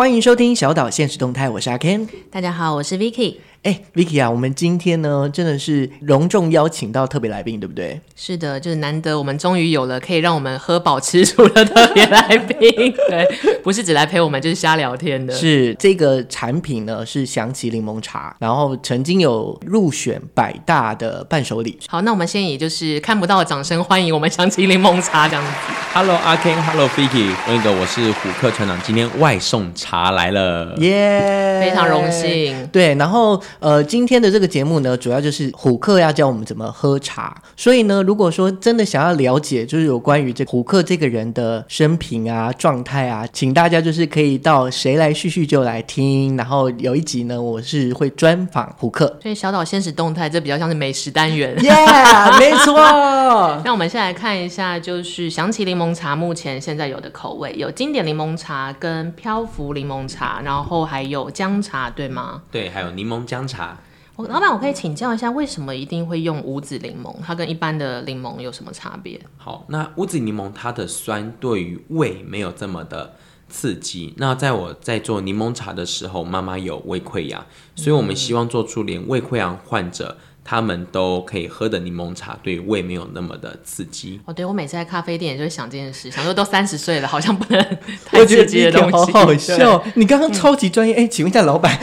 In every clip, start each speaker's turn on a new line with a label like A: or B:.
A: 欢迎收听小岛现实动态，我是阿 Ken。
B: 大家好，我是 Vicky。
A: 哎，Vicky 啊，我们今天呢真的是隆重邀请到特别来宾，对不对？
B: 是的，就是难得我们终于有了可以让我们喝饱吃足的特别来宾，对，不是只来陪我们，就是瞎聊天的。
A: 是这个产品呢是祥奇柠檬茶，然后曾经有入选百大的伴手礼。
B: 好，那我们先以就是看不到的掌声欢迎我们祥奇柠檬茶这样子。
C: Hello，阿 Ken，Hello Vicky，那个我是虎克船长，今天外送茶来了，
A: 耶、yeah，
B: 非常荣幸。
A: 对，然后。呃，今天的这个节目呢，主要就是虎克要教我们怎么喝茶。所以呢，如果说真的想要了解，就是有关于这虎克这个人的生平啊、状态啊，请大家就是可以到谁来叙叙旧来听。然后有一集呢，我是会专访虎克。
B: 所以小岛现实动态，这比较像是美食单元。
A: 耶、yeah，没错。
B: 那我们先来看一下，就是祥起柠檬茶目前现在有的口味，有经典柠檬茶跟漂浮柠檬茶，然后还有姜茶，对吗？
C: 对，还有柠檬姜。茶，
B: 我老板，我可以请教一下，为什么一定会用五子柠檬？它跟一般的柠檬有什么差别？
C: 好，那五子柠檬它的酸对于胃没有这么的刺激。那在我在做柠檬茶的时候，妈妈有胃溃疡，所以我们希望做出连胃溃疡患者他们都可以喝的柠檬茶，对胃没有那么的刺激。
B: 哦，对，我每次在咖啡店也就会想这件事，想说都三十岁了，好像不能太刺激的东西。
A: 好好笑，你刚刚超级专业，哎、嗯，请问一下老板。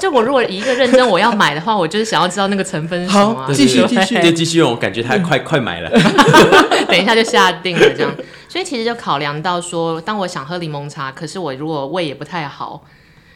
B: 就我如果一个认真我要买的话，我就是想要知道那个成分是什么、啊。
A: 继续继续，
C: 就继续用。我感觉他快快买了，
B: 等一下就下定了这样。所以其实就考量到说，当我想喝柠檬茶，可是我如果胃也不太好，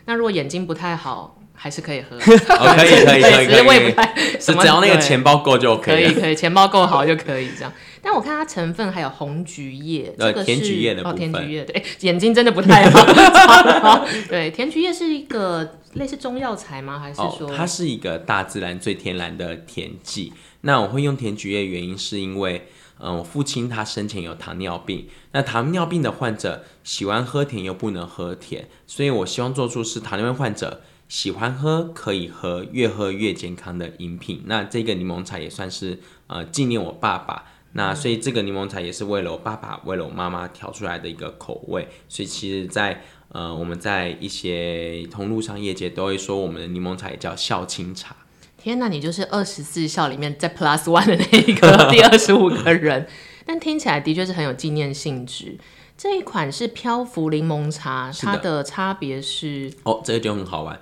B: 那如果眼睛不太好，还是可以喝。
C: 哦，可以可以可以，
B: 只是胃不太，
C: 只要那个钱包够就可以。
B: 可以可以，钱包够好就可以这样。但我看它成分还有红橘叶，这个是
C: 甜橘叶的部分。
B: 哦，甜橘叶对，眼睛真的不太好。对，甜橘叶是一个。类似中药材吗？还是说、哦、
C: 它是一个大自然最天然的甜剂？那我会用甜菊叶，原因是因为，嗯、呃，我父亲他生前有糖尿病，那糖尿病的患者喜欢喝甜又不能喝甜，所以我希望做出是糖尿病患者喜欢喝可以喝，越喝越健康的饮品。那这个柠檬茶也算是呃纪念我爸爸，那所以这个柠檬茶也是为了我爸爸，为了我妈妈调出来的一个口味，所以其实在。呃，我们在一些通路上业界都会说，我们的柠檬茶也叫孝青茶。
B: 天哪，你就是二十四孝里面在 plus one 的那一个第二十五个人，但听起来的确是很有纪念性质。这一款是漂浮柠檬茶，它的差别是？
C: 哦，这个就很好玩，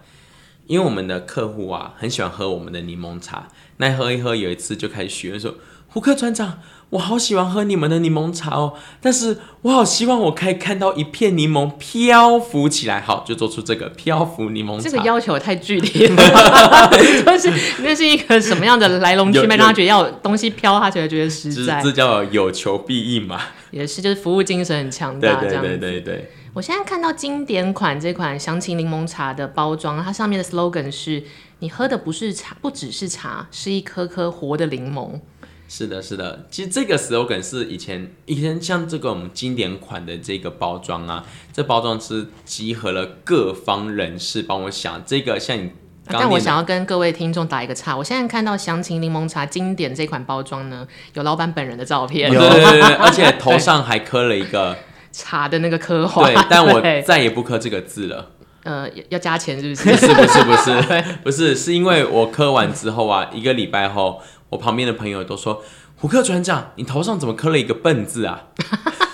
C: 因为我们的客户啊很喜欢喝我们的柠檬茶，那喝一喝，有一次就开始许愿说，虎克船长。我好喜欢喝你们的柠檬茶哦，但是我好希望我可以看到一片柠檬漂浮起来，好，就做出这个漂浮柠檬茶。
B: 这个要求太具体了，就是那是一个什么样的来龙去脉，让他觉得要有东西飘，他才会觉得实在。
C: 这叫有求必应嘛？
B: 也是，就是服务精神很强大，这样子。
C: 对对对对对。
B: 我现在看到经典款这款祥情柠檬茶的包装，它上面的 slogan 是：你喝的不是茶，不只是茶，是一颗颗活的柠檬。
C: 是的，是的，其实这个 slogan 是以前以前像这个我们经典款的这个包装啊，这包装是集合了各方人士帮我想这个，像你
B: 但我想要跟各位听众打一个岔，我现在看到详情柠檬茶经典这款包装呢，有老板本人的照片，
C: 对对对，对，而且头上还刻了一个
B: 茶的那个刻画，
C: 对，但我再也不刻这个字了，
B: 呃，要加钱是不是？
C: 不是不是不是 不是，是因为我磕完之后啊，一个礼拜后。我旁边的朋友都说：“胡克船长，你头上怎么磕了一个笨字啊？”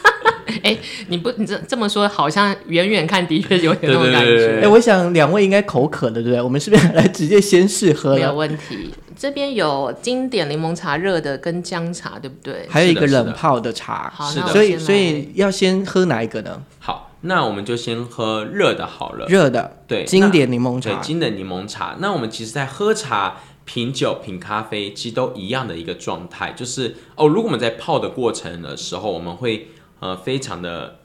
B: 哎、欸，你不你这这么说，好像远远看的确有点那种感觉。
A: 哎、欸，我想两位应该口渴的，对不对？我们是不是来直接先试喝？
B: 没有问题。这边有经典柠檬茶热的跟姜茶，对不对？
A: 还有一个冷泡的茶。
B: 是的，
A: 所以所以要先喝哪一个呢？
C: 好，那我们就先喝热的好了。
A: 热的，对，经典柠檬茶。
C: 对，经典柠檬茶。那我们其实，在喝茶。品酒、品咖啡，其实都一样的一个状态，就是哦，如果我们在泡的过程的时候，我们会呃非常的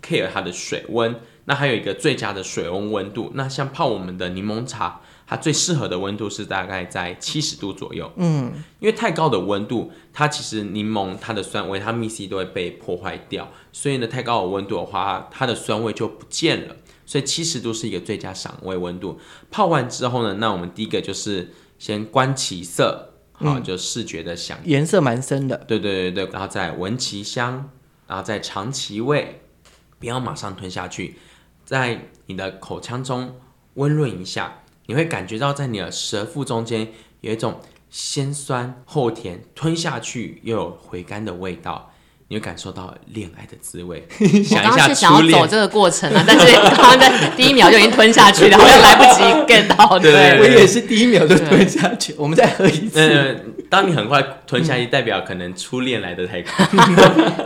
C: care 它的水温，那还有一个最佳的水温温度。那像泡我们的柠檬茶，它最适合的温度是大概在七十度左右。嗯，因为太高的温度，它其实柠檬它的酸维他命 C 都会被破坏掉，所以呢，太高的温度的话，它的酸味就不见了。所以七十度是一个最佳赏味温度。泡完之后呢，那我们第一个就是。先观其色，好，就视觉的享
A: 颜色蛮深的，
C: 对对对对，然后再闻其香，然后再尝其味，不要马上吞下去，在你的口腔中温润一下，你会感觉到在你的舌腹中间有一种先酸后甜，吞下去又有回甘的味道。你会感受到恋爱的滋味。想一下，
B: 我刚刚是想要走这个过程啊，但是 刚刚在第一秒就已经吞下去了，好像来不及 get 到。
C: 对，
A: 我也是第一秒就吞下去。我们再喝一次。
C: 嗯，当你很快吞下去，代表可能初恋来的太快。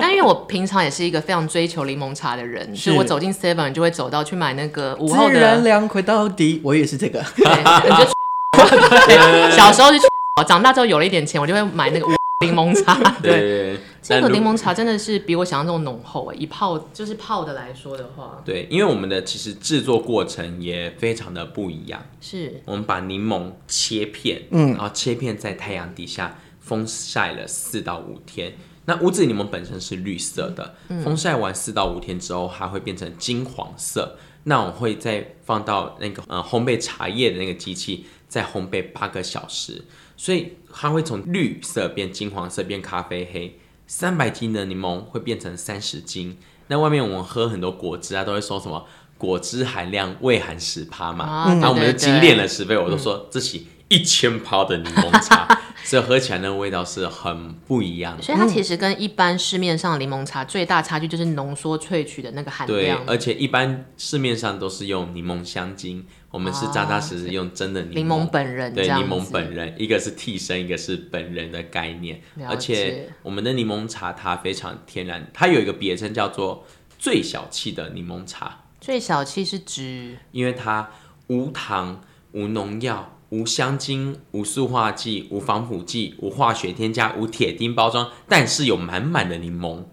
B: 但因为我平常也是一个非常追求柠檬茶的人，所以我走进 Seven 就会走到去买那个午后的。
A: 自然凉快到底，我也是这个。
B: 对，小时候是，长大之后有了一点钱，我就会买那个柠檬茶。对。这个柠檬茶真的是比我想象中浓厚诶，以泡就是泡的来说的话，
C: 对，因为我们的其实制作过程也非常的不一样。
B: 是，
C: 我们把柠檬切片，嗯，然后切片在太阳底下风晒了四到五天。那无籽柠檬本身是绿色的，嗯、风晒完四到五天之后，它会变成金黄色。那我会再放到那个呃烘焙茶叶的那个机器，再烘焙八个小时，所以它会从绿色变金黄色变咖啡黑。三百斤的柠檬会变成三十斤。那外面我们喝很多果汁啊，都会说什么果汁含量未含十趴嘛。那、嗯啊、我们就精炼了十倍，我都说这是一千趴的柠檬茶，嗯、所以喝起来那个味道是很不一样的。
B: 所以它其实跟一般市面上的柠檬茶最大差距就是浓缩萃取的那个含量。
C: 对，而且一般市面上都是用柠檬香精。我们是扎扎实实用真的柠檬，
B: 本人，
C: 对，柠檬本人，一个是替身，一个是本人的概念。而且我们的柠檬茶它非常天然，它有一个别称叫做最小气的柠檬茶。
B: 最小气是指？
C: 因为它无糖、无农药、无香精、无塑化剂、无防腐剂、无化学添加、无铁钉包装，但是有满满的柠檬。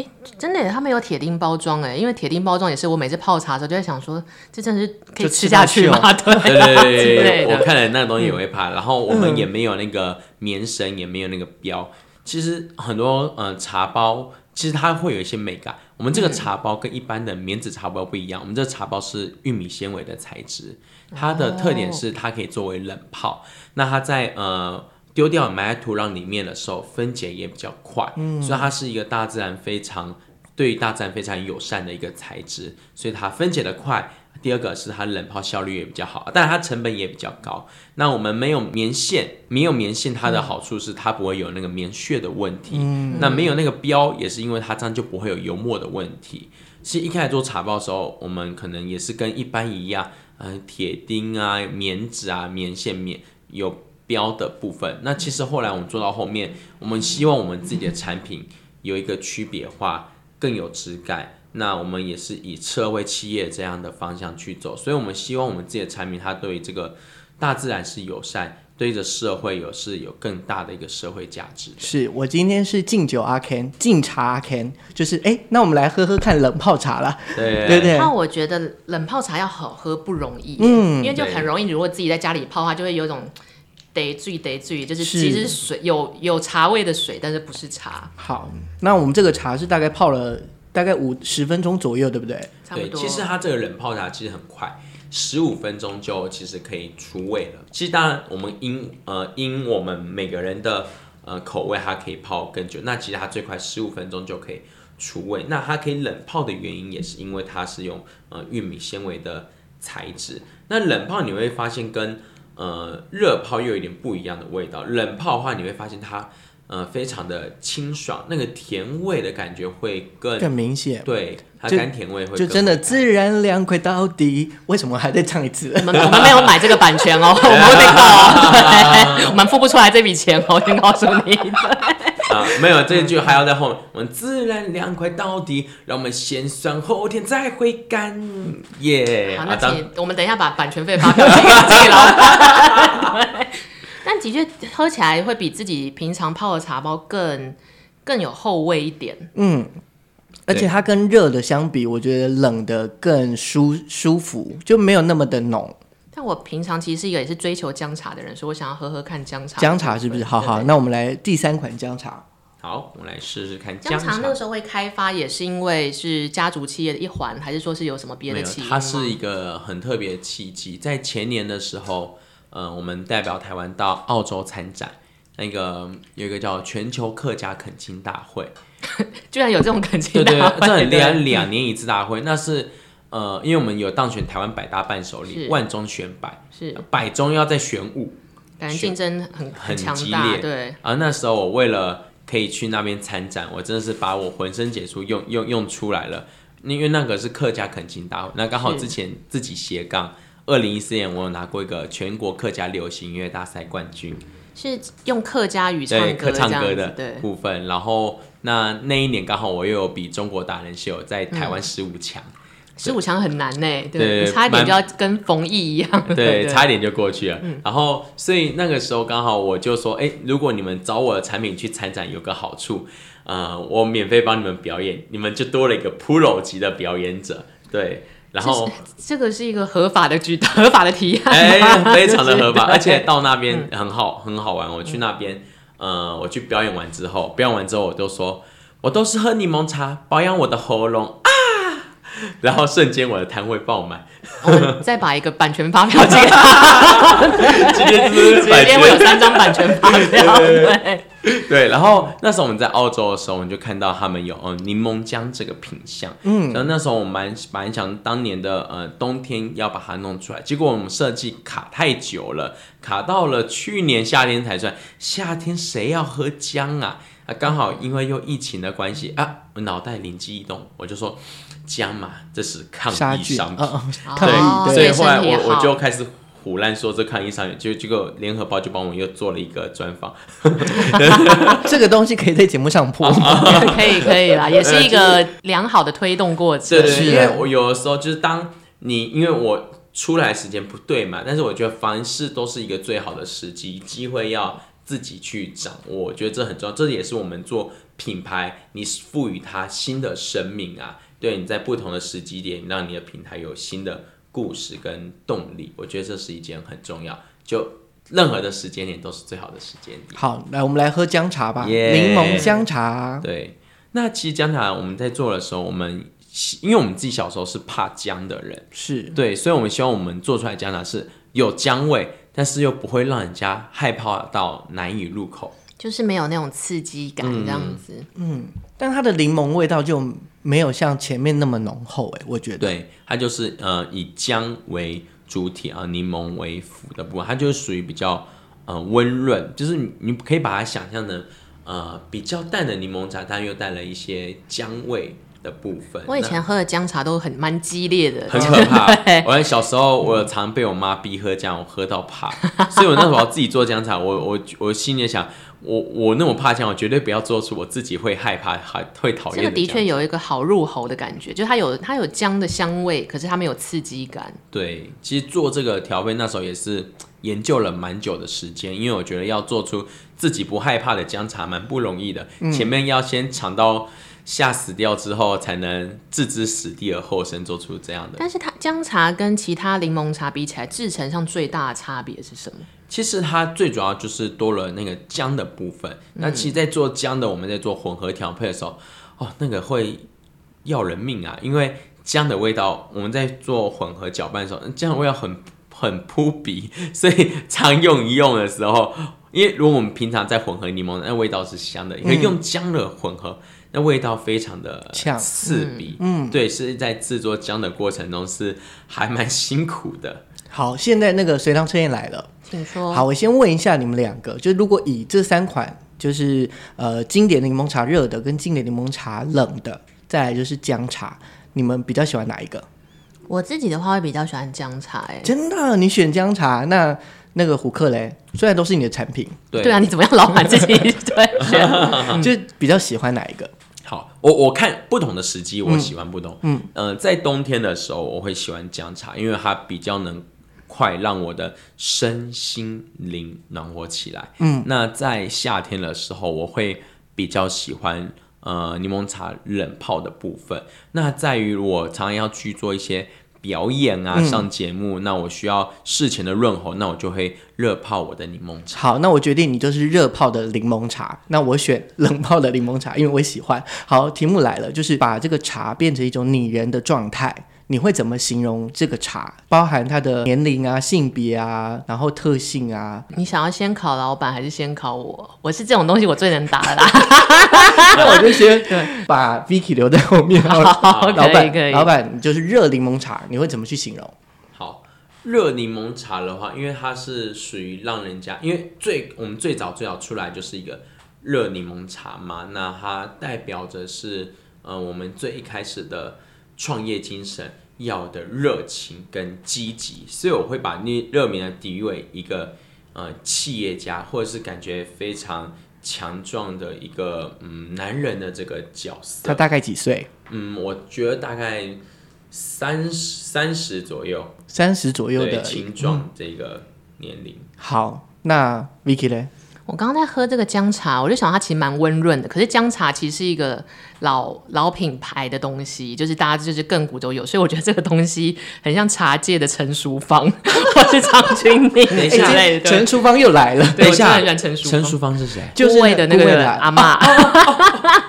B: 哎，真的，他们有铁钉包装哎，因为铁钉包装也是我每次泡茶的时候就在想说，这真的是可以吃下去吗？对
C: 对对，我看了那个东西也会怕。然后我们也没有那个棉绳，也没有那个标。其实很多呃茶包，其实它会有一些美感。我们这个茶包跟一般的棉纸茶包不一样，我们这个茶包是玉米纤维的材质，它的特点是它可以作为冷泡。那它在呃。丢掉埋在土壤里面的时候，分解也比较快，嗯，所以它是一个大自然非常对于大自然非常友善的一个材质，所以它分解的快。第二个是它冷泡效率也比较好，但是它成本也比较高。那我们没有棉线，没有棉线，它的好处是它不会有那个棉屑的问题。嗯，那没有那个标，也是因为它这样就不会有油墨的问题。其实一开始做茶包的时候，我们可能也是跟一般一样，嗯、呃，铁钉啊、棉纸啊、棉线、棉有。标的部分，那其实后来我们做到后面，我们希望我们自己的产品有一个区别化，更有质感。那我们也是以社会企业这样的方向去走，所以我们希望我们自己的产品，它对这个大自然是友善，对着社会有是有更大的一个社会价值。
A: 是我今天是敬酒阿 Ken，敬茶阿 Ken，就是哎，那我们来喝喝看冷泡茶了。
C: 对
A: 对对。
B: 那我觉得冷泡茶要好喝不容易，嗯，因为就很容易，如果自己在家里泡的话，就会有一种。得醉得醉，就是其实水有有茶味的水，但是不是茶。
A: 好，那我们这个茶是大概泡了大概五十分钟左右，对不对？
B: 差不多。
C: 其实它这个冷泡茶其实很快，十五分钟就其实可以出味了。其实当然我们因呃因我们每个人的呃口味，它可以泡更久。那其实它最快十五分钟就可以出味。那它可以冷泡的原因也是因为它是用呃玉米纤维的材质。那冷泡你会发现跟呃，热泡又有一点不一样的味道。冷泡的话，你会发现它呃非常的清爽，那个甜味的感觉会更
A: 更明显。
C: 对，它甘甜味会
A: 就真的自然凉快到底。为什么还在唱一次？
B: 我们 我们没有买这个版权哦，我们会被告哦，我们付不出来这笔钱哦，先告诉你。
C: 啊，没有这一句还要在后面。我们自然凉快到底，让我们先酸后甜再回甘，耶、yeah！
B: 好，那请、啊、我们等一下把版权费发票寄给自己老板。但的确喝起来会比自己平常泡的茶包更更有后味一点。
A: 嗯，而且它跟热的相比，我觉得冷的更舒舒服，就没有那么的浓。
B: 但我平常其实是一个也是追求姜茶的人，所以我想要喝喝看姜茶。
A: 姜茶是不是？好好，那我们来第三款姜茶。
C: 好，我们来试试看
B: 姜茶。姜茶那个时候会开发，也是因为是家族企业的一环，还是说是有什么别的契机？
C: 它是一个很特别的契机。在前年的时候，呃，我们代表台湾到澳洲参展，那个有一个叫全球客家恳亲大会，
B: 居然有这种恳亲大会，
C: 对对，这很厉害，两年一次大会，那是。呃，因为我们有当选台湾百大伴手
B: 礼，
C: 万中选百，
B: 是
C: 百中要再选五，
B: 感觉竞争很
C: 很
B: 强大，
C: 激烈。
B: 对。
C: 而那时候我为了可以去那边参展，我真的是把我浑身解数用用用出来了。因为那个是客家恳亲大会，那刚好之前自己斜杠，二零一四年我有拿过一个全国客家流行音乐大赛冠军，
B: 是用客家语唱歌，
C: 对，客唱歌的部分。然后那那一年刚好我又有比中国达人秀在台湾十五强。嗯
B: 十五强很难呢，对，
C: 对
B: 差一点就要跟冯毅一样，
C: 对，差一点就过去了。嗯、然后，所以那个时候刚好我就说，哎，如果你们找我的产品去参展，有个好处，呃，我免费帮你们表演，你们就多了一个 pro 级的表演者，对。然后
B: 这，这个是一个合法的举合法的提案，
C: 哎，非常的合法，而且到那边很好，嗯、很好玩。我去那边，呃，我去表演完之后，表演完之后，我就说，我都是喝柠檬茶保养我的喉咙。然后瞬间我的摊位爆满，
B: 我们再把一个版权发票寄给他。
C: 今天是
B: 今天会有三张版权发票。对
C: 对，然后那时候我们在澳洲的时候，我们就看到他们有呃柠檬姜这个品相。嗯，然后那时候我们蛮蛮想当年的呃冬天要把它弄出来，结果我们设计卡太久了，卡到了去年夏天才出来。夏天谁要喝姜啊？啊，刚好因为又疫情的关系啊，我脑袋灵机一动，我就说。姜嘛，这是抗疫商品，对，所以后来我我就开始胡乱说这抗疫商品，就结果联合报就帮我又做了一个专访，
A: 这个东西可以在节目上播吗？
B: 可以可以啦，也是一个良好的推动过程。
C: 对，因为我有的时候就是当你因为我出来时间不对嘛，但是我觉得凡事都是一个最好的时机，机会要自己去掌握，我觉得这很重要，这也是我们做品牌，你赋予它新的生命啊。对，你在不同的时机点，让你的平台有新的故事跟动力，我觉得这是一件很重要。就任何的时间点都是最好的时间点。
A: 好，来我们来喝姜茶吧柠檬姜茶。
C: 对，那其实姜茶我们在做的时候，我们因为我们自己小时候是怕姜的人，
A: 是
C: 对，所以我们希望我们做出来姜茶是有姜味，但是又不会让人家害怕到难以入口，
B: 就是没有那种刺激感这样子。
A: 嗯，嗯，但它的柠檬味道就。没有像前面那么浓厚哎，我觉得。
C: 对，它就是呃以姜为主体啊，柠檬为辅的部分，它就是属于比较呃温润，就是你你可以把它想象成呃比较淡的柠檬茶，但又带了一些姜味的部分。
B: 我以前喝的姜茶都很蛮激烈的，
C: 很可怕。我小时候我常被我妈逼喝姜，我喝到怕，所以我那时候自己做姜茶，我我我心里想。我我那么怕姜，我绝对不要做出我自己会害怕、还会讨厌的。这个
B: 的确有一个好入喉的感觉，就它有它有姜的香味，可是它没有刺激感。
C: 对，其实做这个调味那时候也是研究了蛮久的时间，因为我觉得要做出自己不害怕的姜茶蛮不容易的。嗯、前面要先尝到吓死掉之后，才能置之死地而后生，做出这样的。
B: 但是它姜茶跟其他柠檬茶比起来，制成上最大的差别是什么？
C: 其实它最主要就是多了那个姜的部分。嗯、那其实，在做姜的，我们在做混合调配的时候，哦，那个会要人命啊！因为姜的味道，我们在做混合搅拌的时候，姜的味道很很扑鼻，所以常用一用的时候，因为如果我们平常在混合柠檬，那味道是香的，因为用姜的混合，那味道非常的刺鼻。嗯，对，是在制作姜的过程中是还蛮辛苦的。
A: 好，现在那个随堂测验来了。
B: 请说。
A: 好，我先问一下你们两个，就如果以这三款，就是呃经典柠檬茶热的跟经典柠檬茶冷的，再来就是姜茶，你们比较喜欢哪一个？
B: 我自己的话会比较喜欢姜茶，哎，
A: 真的？你选姜茶？那那个虎克嘞？虽然都是你的产品，
C: 对
B: 对啊，你怎么样老板自己 对？
A: 就比较喜欢哪一个？
C: 好，我我看不同的时机，我喜欢不同。嗯，呃，在冬天的时候，我会喜欢姜茶，因为它比较能。快让我的身心灵暖和起来。嗯，那在夏天的时候，我会比较喜欢呃柠檬茶冷泡的部分。那在于我常常要去做一些表演啊，上节目，嗯、那我需要事前的润喉，那我就会热泡我的柠檬茶。
A: 好，那我决定你就是热泡的柠檬茶。那我选冷泡的柠檬茶，因为我喜欢。好，题目来了，就是把这个茶变成一种拟人的状态。你会怎么形容这个茶？包含它的年龄啊、性别啊，然后特性啊。
B: 你想要先考老板还是先考我？我是这种东西我最能答的啦。
A: 那我就先把 Vicky 留在后面。好，
B: 好，
A: 老
B: 板。
A: 老板就是热柠檬茶，你会怎么去形容？
C: 好，热柠檬茶的话，因为它是属于让人家，因为最我们最早最早出来就是一个热柠檬茶嘛，那它代表着是。呃，我们最一开始的创业精神要的热情跟积极，所以我会把那热柠的比喻为一个呃企业家，或者是感觉非常强壮的一个嗯男人的这个角色。
A: 他大概几岁？
C: 嗯，我觉得大概三十三十左右，
A: 三十左右的
C: 青壮这个年龄。嗯。
A: 好，那 Vicky 呢？
B: 我刚刚在喝这个姜茶，我就想它其实蛮温润的。可是姜茶其实是一个老老品牌的东西，就是大家就是亘古都有，所以我觉得这个东西很像茶界的陈淑芳 或是张钧甯 之类的。
A: 陈淑芳又来了，
C: 等一下，
B: 陈淑
C: 陈淑芳是谁？
B: 就是那个阿妈。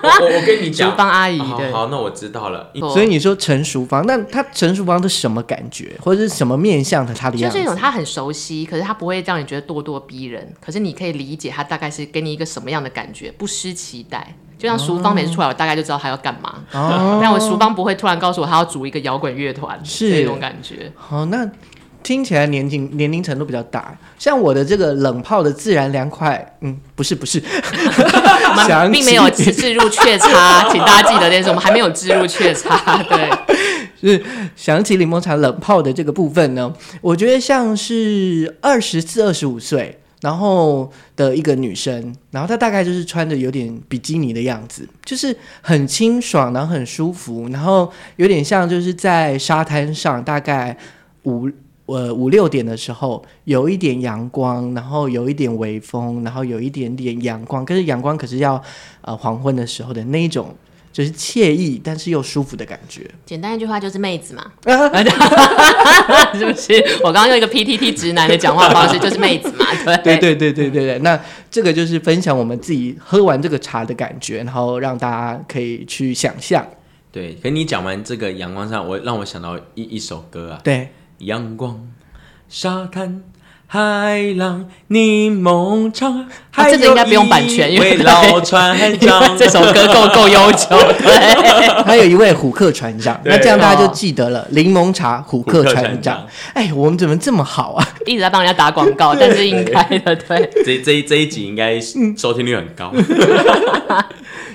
C: 我我跟你讲，
B: 淑芳阿姨。
C: 好，好，那我知道了。
A: 所以你说陈淑芳，那他陈淑芳是什么感觉，或者是什么面相的？他的样子
B: 就是一种他很熟悉，可是他不会让你觉得咄咄逼人，可是你可以理解他大概是给你一个什么样的感觉，不失期待。就像淑芳每次出来，我大概就知道他要干嘛。哦，但我淑芳不会突然告诉我他要组一个摇滚乐团，是这种感觉。
A: 好，那听起来年龄年龄程度比较大。像我的这个冷泡的自然凉快，嗯，不是不是，
B: 并没有置入雀茶，请大家记得这件事，我们还没有置入雀茶。对，
A: 就 是想起柠檬茶冷泡的这个部分呢，我觉得像是二十四、二十五岁。然后的一个女生，然后她大概就是穿着有点比基尼的样子，就是很清爽，然后很舒服，然后有点像就是在沙滩上，大概五呃五六点的时候，有一点阳光，然后有一点微风，然后有一点点阳光，可是阳光可是要呃黄昏的时候的那一种。就是惬意，但是又舒服的感觉。
B: 简单一句话就是妹子嘛，是不是？我刚刚用一个 PTT 直男的讲话方式，就是妹子嘛。对
A: 对对对对对对。那这个就是分享我们自己喝完这个茶的感觉，然后让大家可以去想象。
C: 对，跟你讲完这个阳光上，我让我想到一一首歌啊。
A: 对，
C: 阳光沙滩。海浪、柠檬茶，还有、啊、这个应该不用版权，因为老船长
B: 这首歌够够悠久。对，
A: 还有一位虎克船长，那这样大家就记得了。柠檬茶，虎克船长。哎，我们怎么这么好啊？
B: 一直在帮人家打广告，但是应该的，对。
C: 这这一这一集应该收听率很高。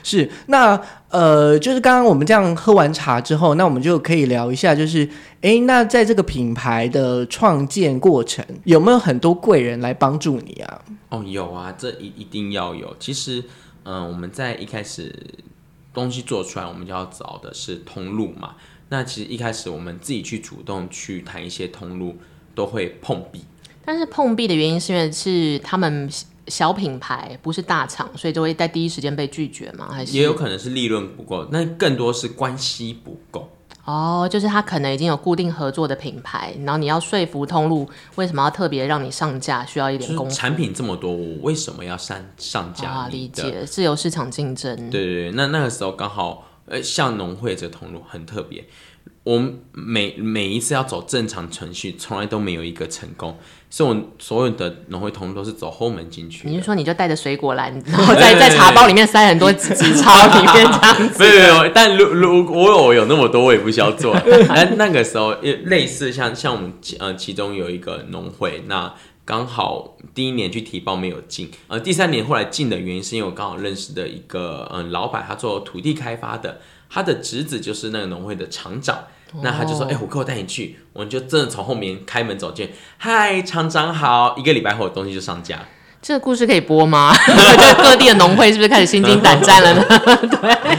A: 是，那呃，就是刚刚我们这样喝完茶之后，那我们就可以聊一下，就是，哎，那在这个品牌的创建过程，有没有很多贵人来帮助你啊？
C: 哦，有啊，这一一定要有。其实，嗯、呃，我们在一开始东西做出来，我们就要找的是通路嘛。那其实一开始我们自己去主动去谈一些通路，都会碰壁。
B: 但是碰壁的原因是因为是他们。小品牌不是大厂，所以就会在第一时间被拒绝吗？还是
C: 也有可能是利润不够，那更多是关系不够。
B: 哦，就是他可能已经有固定合作的品牌，然后你要说服通路为什么要特别让你上架，需要一点功夫。
C: 产品这么多，我为什么要上上架？
B: 啊，理解，自由市场竞争。
C: 对对对，那那个时候刚好，呃，像农会这通路很特别。我们每每一次要走正常程序，从来都没有一个成功，所以我所有的农会通都是走后门进去。
B: 你是说你就带着水果篮，然后在在茶包里面塞很多纸纸钞里面这样子？
C: 没有没有，但如如果我有那么多，我也不需要做。那那个时候，类似像像我们呃其中有一个农会，那刚好第一年去提报没有进，呃第三年后来进的原因是因为我刚好认识的一个嗯、呃、老板，他做土地开发的，他的侄子就是那个农会的厂长。那他就说：“哎、欸，虎哥，我带你去。”我们就真的从后面开门走进，嗨，厂长好！一个礼拜后，东西就上架。
B: 这个故事可以播吗？各地的农会是不是开始心惊胆战了呢？对。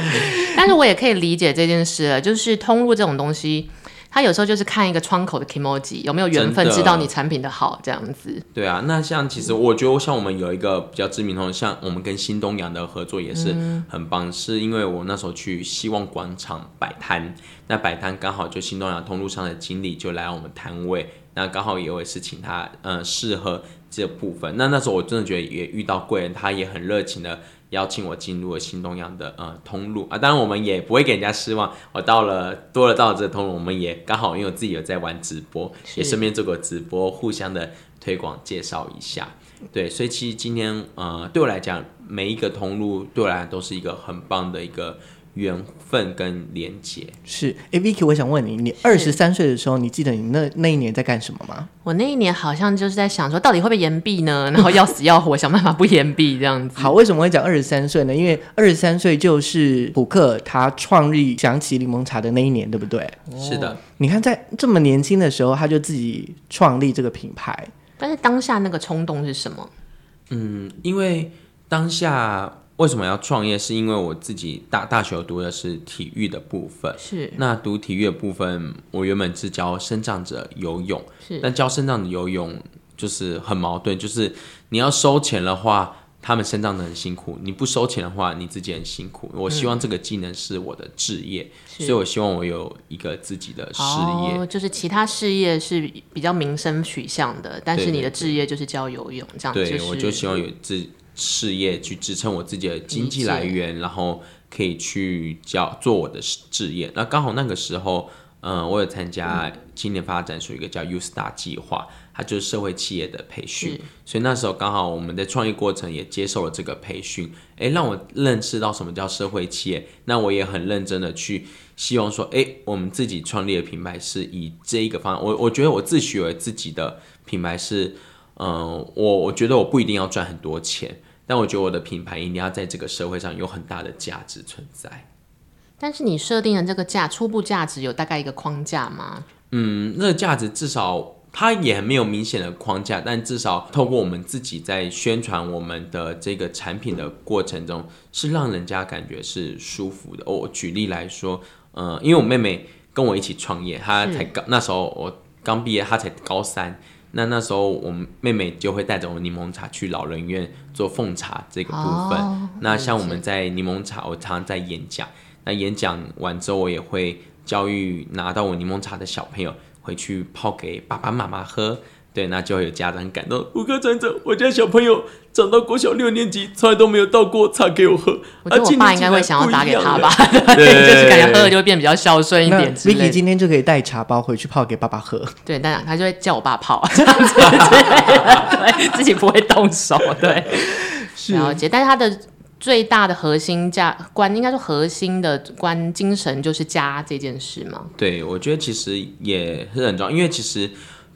B: 但是我也可以理解这件事了，就是通路这种东西。他有时候就是看一个窗口的 kimoji 有没有缘分，知道你产品的好这样子。
C: 对啊，那像其实我觉得像我们有一个比较知名的，像我们跟新东阳的合作也是很棒，嗯、是因为我那时候去希望广场摆摊，那摆摊刚好就新东阳通路上的经理就来我们摊位，那刚好也会是请他嗯适合这部分。那那时候我真的觉得也遇到贵人，他也很热情的邀请我进入了新东阳的呃通路啊，当然我们也不会给人家失望。我到了多了到了这个通路，我们也刚好因为我自己有在玩直播，也顺便做个直播，互相的推广介绍一下。对，所以其实今天呃对我来讲，每一个通路对我来讲都是一个很棒的一个。缘分跟连结
A: 是，哎，Vicky，我想问你，你二十三岁的时候，你记得你那那一年在干什么吗？
B: 我那一年好像就是在想说，到底会不会延毕呢？然后要死要活，想办法不延毕这样子。
A: 好，为什么会讲二十三岁呢？因为二十三岁就是普克他创立想起柠檬茶的那一年，对不对？
C: 是的。
A: 你看，在这么年轻的时候，他就自己创立这个品牌。
B: 但是当下那个冲动是什么？
C: 嗯，因为当下。为什么要创业？是因为我自己大大学读的是体育的部分，
B: 是
C: 那读体育的部分，我原本是教生长者游泳，
B: 是
C: 但教生长者游泳就是很矛盾，就是你要收钱的话，他们生长的很辛苦；你不收钱的话，你自己很辛苦。我希望这个技能是我的职业，嗯、所以我希望我有一个自己的事业。
B: 哦，就是其他事业是比较民生取向的，但是你的职业就是教游泳，这样子。
C: 对，我就希望有自。事业去支撑我自己的经济来源，然后可以去教做我的事业。那刚好那个时候，嗯、呃，我有参加青年发展署一个叫 U Star 计划，它就是社会企业的培训。所以那时候刚好我们在创业过程也接受了这个培训，诶，让我认识到什么叫社会企业。那我也很认真的去希望说，诶，我们自己创立的品牌是以这一个方向。我我觉得我自诩为自己的品牌是，嗯、呃，我我觉得我不一定要赚很多钱。但我觉得我的品牌一定要在这个社会上有很大的价值存在。
B: 但是你设定的这个价初步价值有大概一个框架吗？
C: 嗯，那个价值至少它也没有明显的框架，但至少透过我们自己在宣传我们的这个产品的过程中，是让人家感觉是舒服的。我举例来说，嗯，因为我妹妹跟我一起创业，她才刚那时候我刚毕业，她才高三。那那时候，我们妹妹就会带着我们柠檬茶去老人院做奉茶这个部分。Oh, 那像我们在柠檬茶，我常常在演讲。那演讲完之后，我也会教育拿到我柠檬茶的小朋友回去泡给爸爸妈妈喝。对，那就会有家长感动。虎克船长，我家小朋友长到国小六年级，从来都没有倒过茶给我喝。
B: 我觉得我爸应该会想要打给他吧，对，就是感觉喝了就会变比较孝顺一点。
A: Vicky 今天就可以带茶包回去泡给爸爸喝。
B: 对，但他就会叫我爸泡，这样子对，自己不会动手。对，是了解。但是他的最大的核心价观，应该说核心的观精神就是家这件事嘛。
C: 对，我觉得其实也是很重要，因为其实。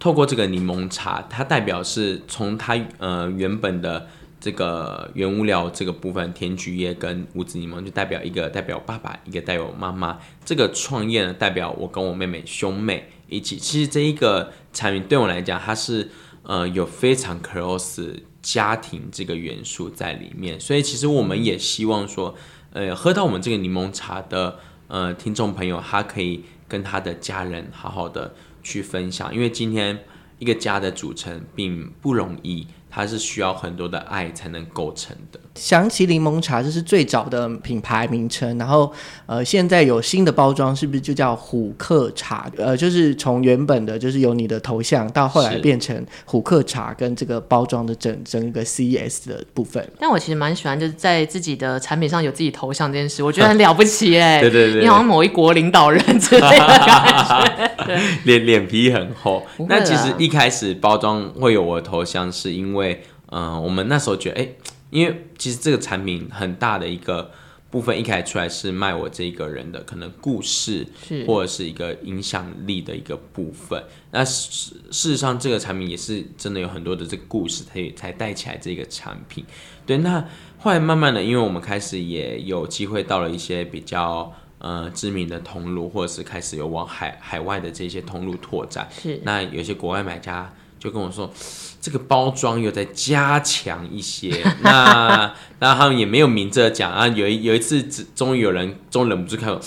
C: 透过这个柠檬茶，它代表是从它呃原本的这个原物料这个部分，甜菊叶跟无籽柠檬，就代表一个代表爸爸，一个代表妈妈。这个创业呢，代表我跟我妹妹兄妹一起。其实这一个产品对我来讲，它是呃有非常 close 家庭这个元素在里面。所以其实我们也希望说，呃，喝到我们这个柠檬茶的呃听众朋友，他可以跟他的家人好好的。去分享，因为今天一个家的组成并不容易。它是需要很多的爱才能构成的。
A: 翔奇柠檬茶这是最早的品牌名称，然后呃现在有新的包装，是不是就叫虎克茶？呃，就是从原本的就是有你的头像，到后来变成虎克茶跟这个包装的整整个 CES 的部分。
B: 但我其实蛮喜欢就是在自己的产品上有自己头像这件事，我觉得很了不起哎、欸。
C: 对对对，
B: 你好像某一国领导人之类的感
C: 觉。脸脸皮很厚。那其实一开始包装会有我的头像，是因为。因为，嗯，我们那时候觉得，哎，因为其实这个产品很大的一个部分，一开始出来是卖我这个人的可能故事，或者是一个影响力的一个部分。那事实上，这个产品也是真的有很多的这个故事，才才带起来这个产品。对，那后来慢慢的，因为我们开始也有机会到了一些比较呃知名的通路，或者是开始有往海海外的这些通路拓展。
B: 是，
C: 那有些国外买家。就跟我说，这个包装又在加强一些，那那他们也没有明着讲啊。有一有一次，终于有人终于忍不住看我，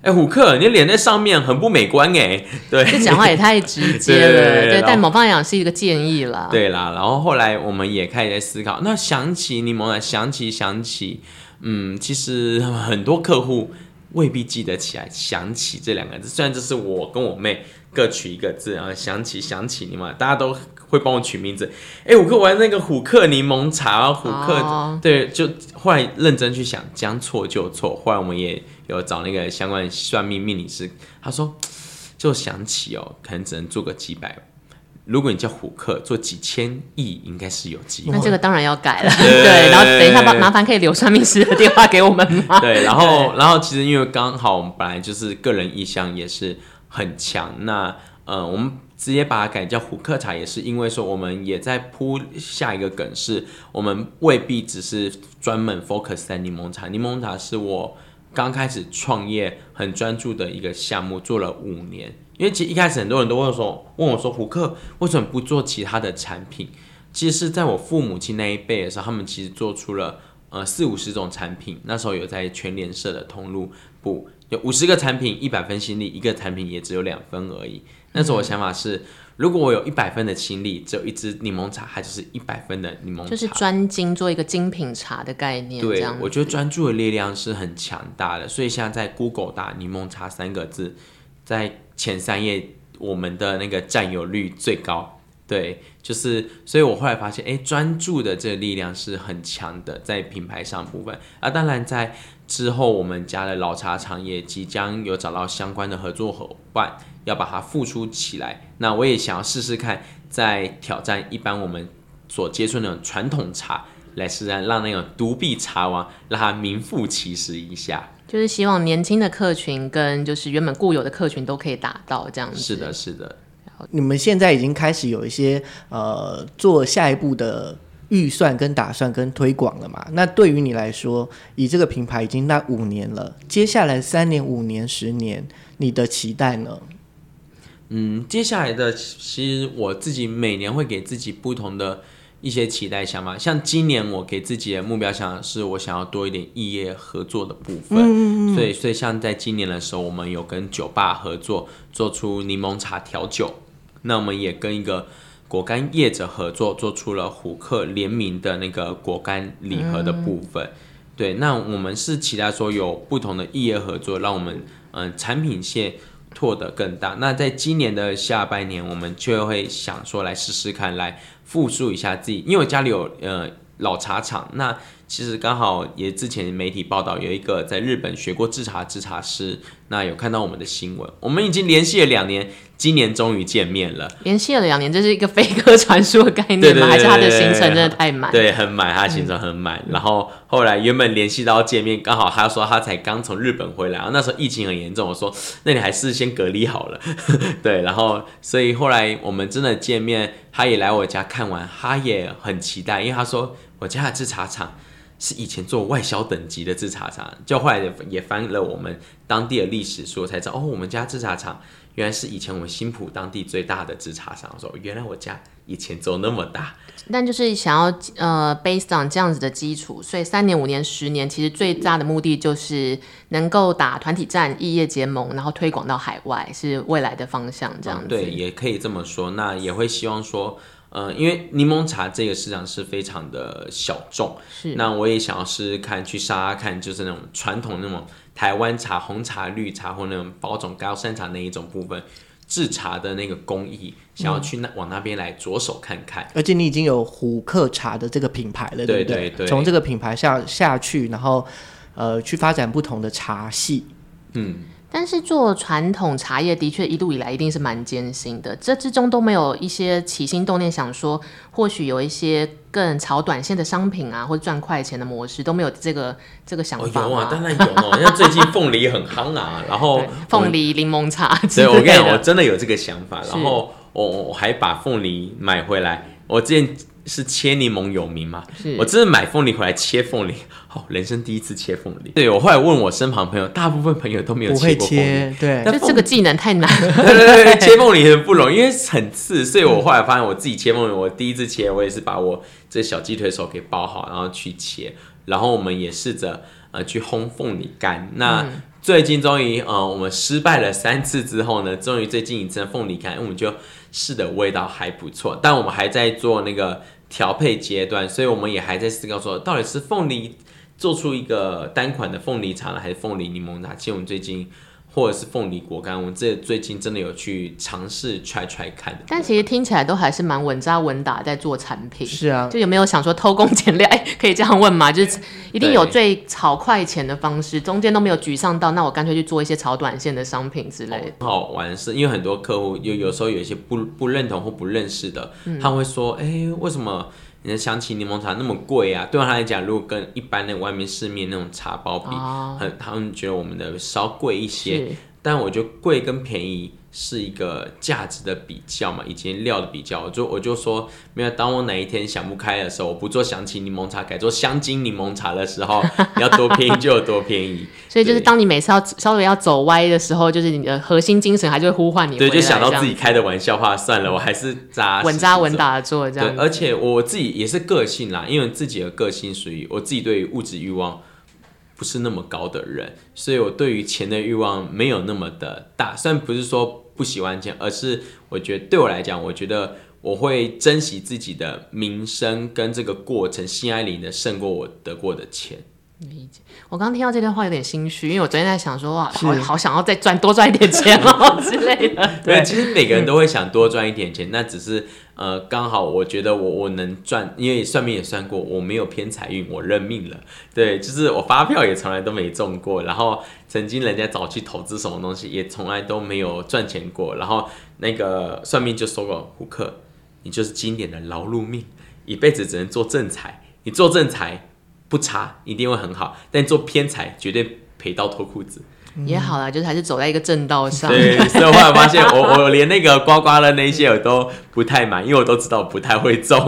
C: 哎，虎克，你脸在上面很不美观哎。对，
B: 这讲话也太直接了。对，对，对，对，但某方面讲是一个建议啦。
C: 对啦，然后后来我们也开始在思考，那想起柠檬啊，想起想起，嗯，其实很多客户未必记得起来“想起”这两个字，虽然这是我跟我妹。各取一个字，然后想起想起你们，大家都会帮我取名字。哎，虎克玩那个虎克柠檬茶，虎克、哦、对，就后来认真去想，将错就错。后来我们也有找那个相关算命命理师，他说就想起哦，可能只能做个几百。如果你叫虎克做几千亿，应该是有机会。
B: 那这个当然要改了，对，对。然后等一下，麻麻烦可以留算命师的电话给我们吗？
C: 对，然后然后其实因为刚好我们本来就是个人意向也是很强，那呃，我们直接把它改叫虎克茶，也是因为说我们也在铺下一个梗，是我们未必只是专门 focus 在柠檬茶，柠檬茶是我刚开始创业很专注的一个项目，做了五年。因为其实一开始很多人都问说，问我说，虎克为什么不做其他的产品？其实是在我父母亲那一辈的时候，他们其实做出了呃四五十种产品。那时候有在全联社的通路部，有五十个产品，一百分心力，一个产品也只有两分而已。那时候我想法是，如果我有一百分的心力，只有一支柠檬茶，它就是一百分的柠檬茶，
B: 就是专精做一个精品茶的概念。
C: 对，我觉得专注的力量是很强大的。所以现在在 Google 打柠檬茶三个字，在前三页我们的那个占有率最高，对，就是，所以我后来发现，哎，专注的这个力量是很强的，在品牌上部分啊。当然，在之后我们家的老茶厂也即将有找到相关的合作伙伴，要把它复出起来。那我也想要试试看，在挑战一般我们所接触的那种传统茶，来试试让那种独臂茶王让它名副其实一下。
B: 就是希望年轻的客群跟就是原本固有的客群都可以达到这样子。
C: 是的，是的。
A: 你们现在已经开始有一些呃做下一步的预算跟打算跟推广了嘛？那对于你来说，以这个品牌已经那五年了，接下来三年、五年、十年，你的期待呢？
C: 嗯，接下来的其实我自己每年会给自己不同的。一些期待想法，像今年我给自己的目标想的是，我想要多一点异业合作的部分。嗯，所以，所以像在今年的时候，我们有跟酒吧合作，做出柠檬茶调酒。那我们也跟一个果干业者合作，做出了虎克联名的那个果干礼盒的部分。嗯。对，那我们是期待说有不同的异业合作，让我们嗯产品线拓得更大。那在今年的下半年，我们就会想说来试试看来。复述一下自己，因为我家里有呃老茶厂，那其实刚好也之前媒体报道有一个在日本学过制茶制茶师，那有看到我们的新闻，我们已经联系了两年，今年终于见面了。
B: 联系了两年，这是一个飞鸽传书的概念吗？对对对对对，还是他的行程真的太满？
C: 对，很满，他的行程很满。嗯、然后后来原本联系到见面，刚好他说他才刚从日本回来，然后那时候疫情很严重，我说那你还是先隔离好了。对，然后所以后来我们真的见面，他也来我家看完，他也很期待，因为他说我家的制茶厂。是以前做外销等级的制茶厂，就后来也翻了我们当地的历史书，才知道哦，我们家制茶厂原来是以前我们新浦当地最大的制茶厂。说原来我家以前做那么大，
B: 但就是想要呃，based on 这样子的基础，所以三年、五年、十年，其实最大的目的就是能够打团体战、异业结盟，然后推广到海外，是未来的方向。这样子、嗯、
C: 对，也可以这么说。那也会希望说。呃，因为柠檬茶这个市场是非常的小众，是。那我也想要试试看，去杀杀看，就是那种传统那种台湾茶、红茶、绿茶或那种包种高山茶那一种部分制茶的那个工艺，想要去那、嗯、往那边来着手看看。
A: 而且你已经有虎克茶的这个品牌了，对不对？对对对。从这个品牌下下去，然后呃，去发展不同的茶系，
C: 嗯。
B: 但是做传统茶叶的确一路以来一定是蛮艰辛的，这之中都没有一些起心动念想说，或许有一些更炒短线的商品啊，或者赚快钱的模式都没有这个这个想法、
C: 哦。有啊，当然有哦，像最近凤梨很夯啊，然后
B: 凤梨柠檬茶，
C: 对，我跟你讲，我真的有这个想法，然后我我还把凤梨买回来，我之前。是切柠檬有名吗？是我真的买凤梨回来切凤梨，好、哦，人生第一次切凤梨。对，我后来问我身旁朋友，大部分朋友都没有切过凤梨。
A: 切对，
B: 就这个技能太难。
C: 对 对对，切凤梨很不容易，因为很刺，所以我后来发现我自己切凤梨，我第一次切，我也是把我这小鸡腿手给包好，然后去切。然后我们也试着呃去烘凤梨干。那、嗯、最近终于呃我们失败了三次之后呢，终于最近一次凤梨干，我们就。是的，味道还不错，但我们还在做那个调配阶段，所以我们也还在思考说，到底是凤梨做出一个单款的凤梨茶呢，还是凤梨柠檬茶？其实我们最近或者是凤梨果干，我们这最近真的有去尝试 try try 看。
B: 但其实听起来都还是蛮稳扎稳打在做产品。
A: 是啊，
B: 就有没有想说偷工减料？哎，可以这样问吗？就是一定有最炒快钱的方式，中间都没有沮丧到，那我干脆去做一些炒短线的商品之类的。
C: 哦、好玩是因为很多客户有有时候有一些不不认同或不认识的，嗯、他会说：“哎，为什么？”你的香气柠檬茶那么贵啊？对他来讲，如果跟一般的外面市面那种茶包比，哦、很他们觉得我们的稍贵一些。但我觉得贵跟便宜。是一个价值的比较嘛，以及料的比较，我就我就说，没有。当我哪一天想不开的时候，我不做香气柠檬茶，改做香精柠檬茶的时候，你要多便宜就有多便宜。
B: 所以就是当你每次要稍微要走歪的时候，就是你的核心精神还是会呼唤你。
C: 对，就想到自己开的玩笑话，算了，我还是扎
B: 稳扎稳打的做这样。
C: 对，而且我自己也是个性啦，因为自己的个性属于我自己对于物质欲望。不是那么高的人，所以我对于钱的欲望没有那么的大。虽然不是说不喜欢钱，而是我觉得对我来讲，我觉得我会珍惜自己的名声跟这个过程，心安理得胜过我得过的钱。
B: 理解。我刚刚听到这段话有点心虚，因为我昨天在想说，哇，好好想要再赚多赚一点钱哦 之类的。
C: 对，其实每个人都会想多赚一点钱，那只是呃刚好我觉得我我能赚，因为算命也算过，我没有偏财运，我认命了。对，就是我发票也从来都没中过，然后曾经人家找去投资什么东西，也从来都没有赚钱过。然后那个算命就说过，虎克，你就是经典的劳碌命，一辈子只能做正财，你做正财。不差，一定会很好，但做偏财绝对赔到脱裤子。
B: 也好啦，就是还是走在一个正道上。
C: 对，所以我后来发现我，我我连那个刮刮乐那些我都不太买，因为我都知道我不太会中。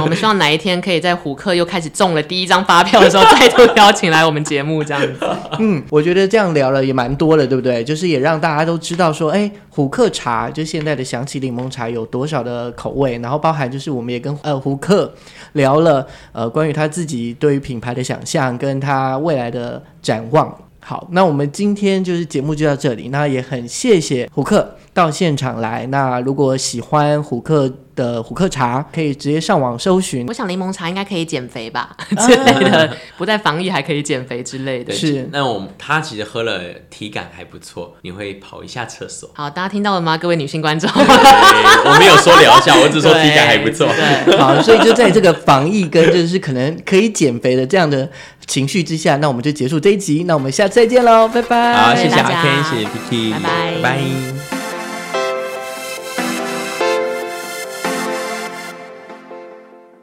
B: 我们希望哪一天可以在虎克又开始中了第一张发票的时候，再度邀请来我们节目这样子。
A: 嗯，我觉得这样聊了也蛮多的，对不对？就是也让大家都知道说，哎，虎克茶就现在的香气柠檬茶有多少的口味，然后包含就是我们也跟呃虎克聊了呃关于他自己对于品牌的想象，跟他未来的展望。好，那我们今天就是节目就到这里。那也很谢谢胡克到现场来。那如果喜欢虎克的虎克茶，可以直接上网搜寻。
B: 我想柠檬茶应该可以减肥吧 之类的，不但防疫还可以减肥之类的。
A: 是，
C: 那我们他其实喝了体感还不错，你会跑一下厕所。
B: 好，大家听到了吗？各位女性观众，
C: 我没有说疗效，我只说体感还不错。
A: 好，所以就在这个防疫跟就是可能可以减肥的这样的情绪之下，那我们就结束这一集。那我们下次再见喽，拜拜。
C: 好，谢谢阿 Ken，谢
B: 谢拜，
C: 拜拜。